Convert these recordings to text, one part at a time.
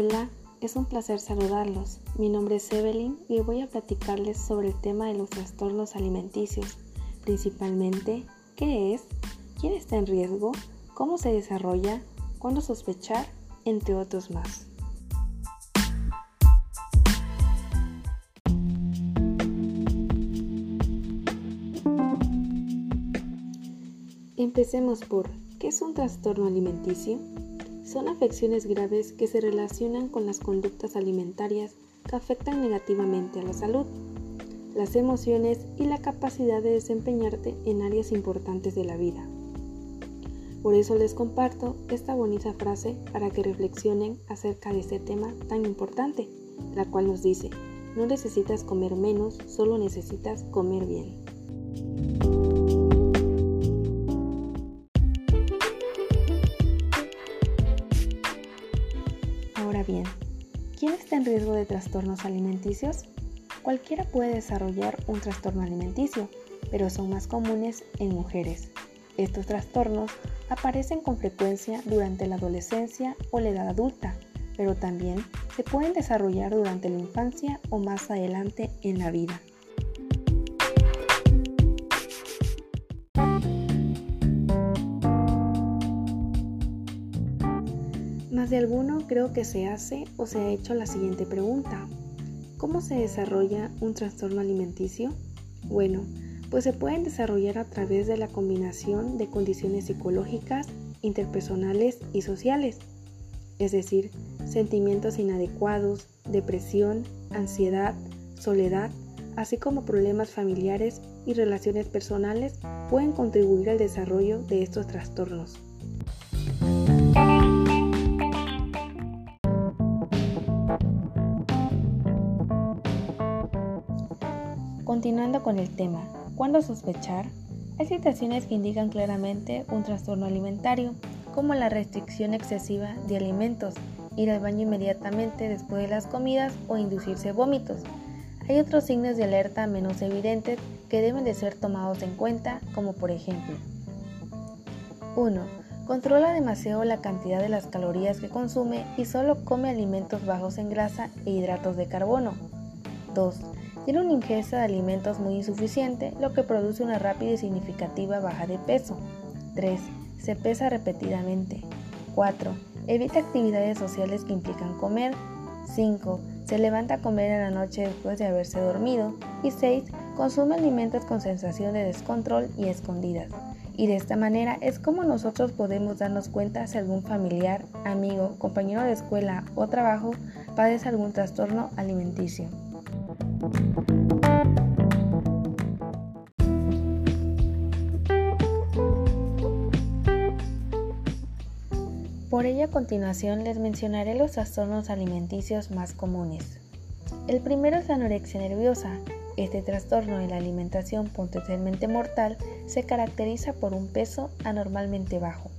Hola, es un placer saludarlos. Mi nombre es Evelyn y voy a platicarles sobre el tema de los trastornos alimenticios, principalmente qué es, quién está en riesgo, cómo se desarrolla, cuándo sospechar, entre otros más. Empecemos por, ¿qué es un trastorno alimenticio? Son afecciones graves que se relacionan con las conductas alimentarias que afectan negativamente a la salud, las emociones y la capacidad de desempeñarte en áreas importantes de la vida. Por eso les comparto esta bonita frase para que reflexionen acerca de este tema tan importante, la cual nos dice, no necesitas comer menos, solo necesitas comer bien. De trastornos alimenticios? Cualquiera puede desarrollar un trastorno alimenticio, pero son más comunes en mujeres. Estos trastornos aparecen con frecuencia durante la adolescencia o la edad adulta, pero también se pueden desarrollar durante la infancia o más adelante en la vida. Alguno creo que se hace o se ha hecho la siguiente pregunta. ¿Cómo se desarrolla un trastorno alimenticio? Bueno, pues se pueden desarrollar a través de la combinación de condiciones psicológicas, interpersonales y sociales, es decir, sentimientos inadecuados, depresión, ansiedad, soledad, así como problemas familiares y relaciones personales pueden contribuir al desarrollo de estos trastornos. Continuando con el tema, ¿cuándo sospechar? Hay situaciones que indican claramente un trastorno alimentario, como la restricción excesiva de alimentos, ir al baño inmediatamente después de las comidas o inducirse vómitos. Hay otros signos de alerta menos evidentes que deben de ser tomados en cuenta, como por ejemplo 1. Controla demasiado la cantidad de las calorías que consume y solo come alimentos bajos en grasa e hidratos de carbono. 2 tiene una ingesta de alimentos muy insuficiente, lo que produce una rápida y significativa baja de peso. 3. Se pesa repetidamente. 4. Evita actividades sociales que implican comer. 5. Se levanta a comer en la noche después de haberse dormido. Y 6. Consume alimentos con sensación de descontrol y escondidas. Y de esta manera es como nosotros podemos darnos cuenta si algún familiar, amigo, compañero de escuela o trabajo padece algún trastorno alimenticio. Por ello a continuación les mencionaré los trastornos alimenticios más comunes. El primero es la anorexia nerviosa. Este trastorno de la alimentación potencialmente mortal se caracteriza por un peso anormalmente bajo.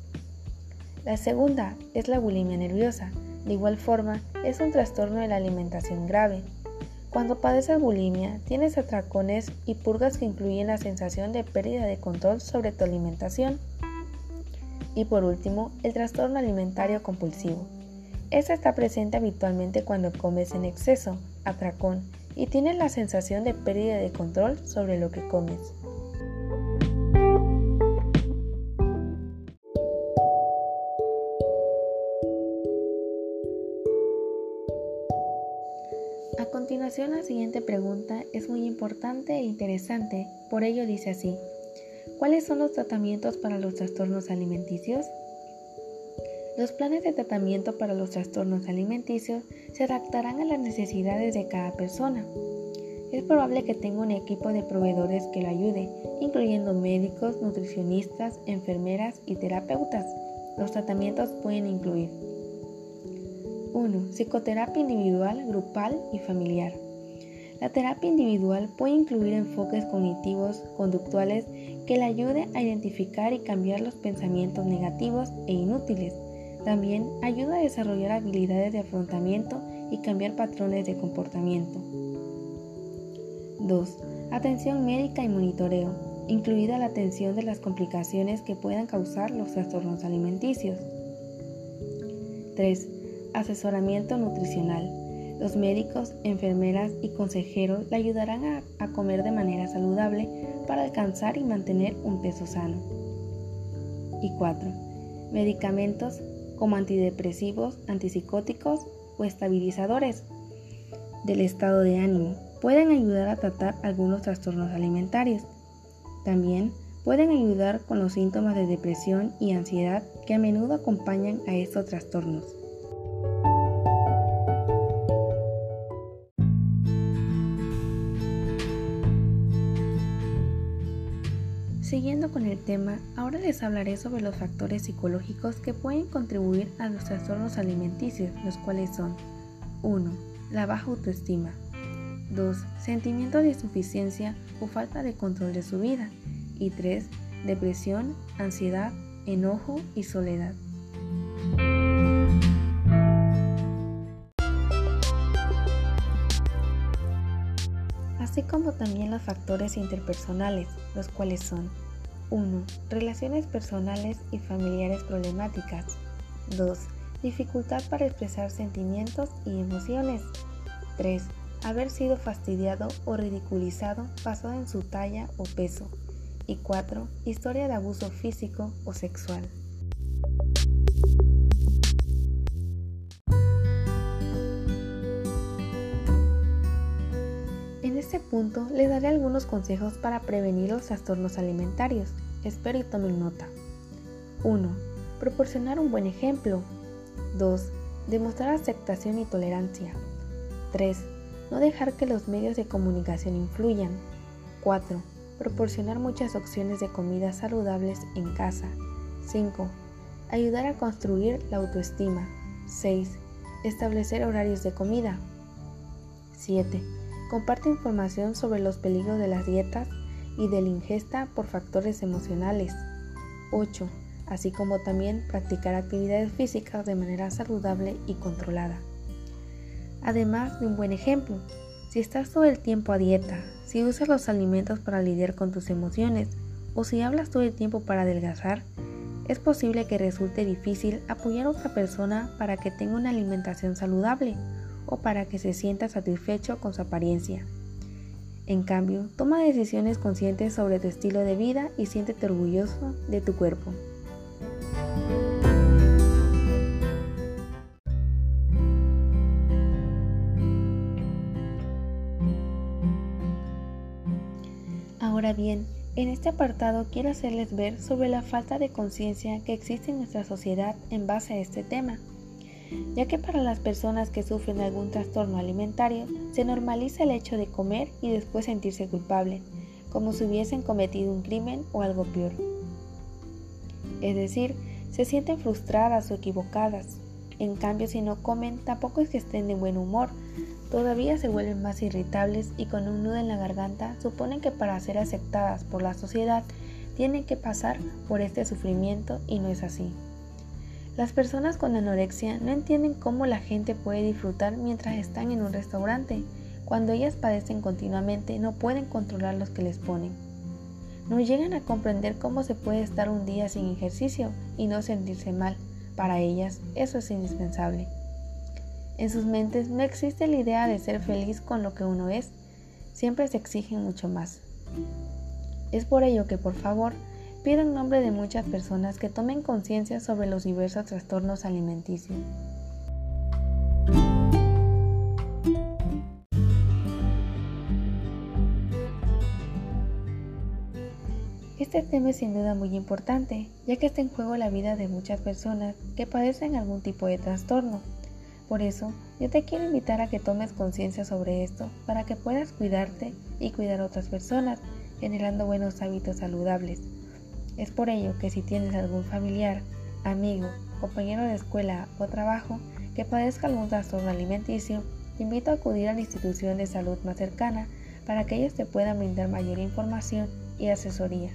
La segunda es la bulimia nerviosa. De igual forma, es un trastorno de la alimentación grave. Cuando padeces bulimia, tienes atracones y purgas que incluyen la sensación de pérdida de control sobre tu alimentación. Y por último, el trastorno alimentario compulsivo. Este está presente habitualmente cuando comes en exceso, atracón, y tienes la sensación de pérdida de control sobre lo que comes. Continuación la siguiente pregunta es muy importante e interesante, por ello dice así, ¿cuáles son los tratamientos para los trastornos alimenticios? Los planes de tratamiento para los trastornos alimenticios se adaptarán a las necesidades de cada persona. Es probable que tenga un equipo de proveedores que lo ayude, incluyendo médicos, nutricionistas, enfermeras y terapeutas. Los tratamientos pueden incluir 1. Psicoterapia individual, grupal y familiar. La terapia individual puede incluir enfoques cognitivos, conductuales que le ayuden a identificar y cambiar los pensamientos negativos e inútiles. También ayuda a desarrollar habilidades de afrontamiento y cambiar patrones de comportamiento. 2. Atención médica y monitoreo, incluida la atención de las complicaciones que puedan causar los trastornos alimenticios. 3 asesoramiento nutricional. Los médicos, enfermeras y consejeros le ayudarán a, comer de manera saludable para alcanzar y mantener un peso sano. Y 4. Medicamentos como antidepresivos, antipsicóticos o estabilizadores del estado de ánimo pueden ayudar a tratar algunos trastornos alimentarios. También pueden ayudar con los síntomas de depresión y ansiedad que a menudo acompañan a estos trastornos. Siguiendo con el tema, ahora les hablaré sobre los factores psicológicos que pueden contribuir a los trastornos alimenticios, los cuales son 1. La baja autoestima. 2. Sentimiento de insuficiencia o falta de control de su vida. Y 3. Depresión, ansiedad, enojo y soledad. Así como también los factores interpersonales, los cuales son 1. Relaciones personales y familiares problemáticas. 2. Dificultad para expresar sentimientos y emociones. 3 haber sido fastidiado o ridiculizado basado en su talla o peso. Y 4. Historia de abuso físico o sexual. Punto les daré algunos consejos para prevenir los trastornos alimentarios. Espero y tomen nota. 1. Proporcionar un buen ejemplo. 2. Demostrar aceptación y tolerancia. 3 no dejar que los medios de comunicación influyan. 4. Proporcionar muchas opciones de comidas saludables en casa. 5. Ayudar a construir la autoestima. 6. Establecer horarios de comida. 7. Comparte información sobre los peligros de las dietas y de la ingesta por factores emocionales. 8. Así como también practicar actividades físicas de manera saludable y controlada además de un buen ejemplo. Si estás todo el tiempo a dieta, si usas los alimentos para lidiar con tus emociones o si hablas todo el tiempo para adelgazar, es posible que resulte difícil apoyar a otra persona para que tenga una alimentación saludable o para que se sienta satisfecho con su apariencia. En cambio, toma decisiones conscientes sobre tu estilo de vida y siéntete orgulloso de tu cuerpo. Ahora bien, en este apartado quiero hacerles ver sobre la falta de conciencia que existe en nuestra sociedad en base a este tema, ya que para las personas que sufren algún trastorno alimentario se normaliza el hecho de comer y después sentirse culpable, como si hubiesen cometido un crimen o algo peor. Es decir, se sienten frustradas o equivocadas. En cambio, si no comen, tampoco es que estén de buen humor, Todavía se vuelven más irritables y con un nudo en la garganta suponen que para ser aceptadas por la sociedad tienen que pasar por este sufrimiento y no es así. Las personas con anorexia no entienden cómo la gente puede disfrutar mientras están en un restaurante. Cuando ellas padecen continuamente no pueden controlar los que les ponen. No llegan a comprender cómo se puede estar un día sin ejercicio y no sentirse mal. Para ellas eso es indispensable. En sus mentes no existe la idea de ser feliz con lo que uno es, siempre se exigen mucho más. Es por ello que por favor pido en nombre de muchas personas que tomen conciencia sobre los diversos trastornos alimenticios. Este tema es sin duda muy importante, ya que está en juego la vida de muchas personas que padecen algún tipo de trastorno por eso, yo te quiero invitar a que tomes conciencia sobre esto para que puedas cuidarte y cuidar a otras personas, generando buenos hábitos saludables. Es por ello que si tienes algún familiar, amigo, compañero de escuela o trabajo que padezca algún trastorno alimenticio, te invito a acudir a la institución de salud más cercana para que ellos te puedan brindar mayor información y asesoría.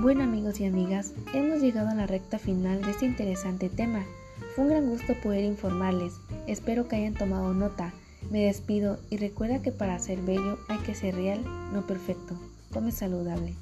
Bueno amigos y amigas, hemos llegado a la recta final de este interesante tema. Fue un gran gusto poder informarles. Espero que hayan tomado nota. Me despido y recuerda que para ser bello hay que ser real, no perfecto. Come saludable.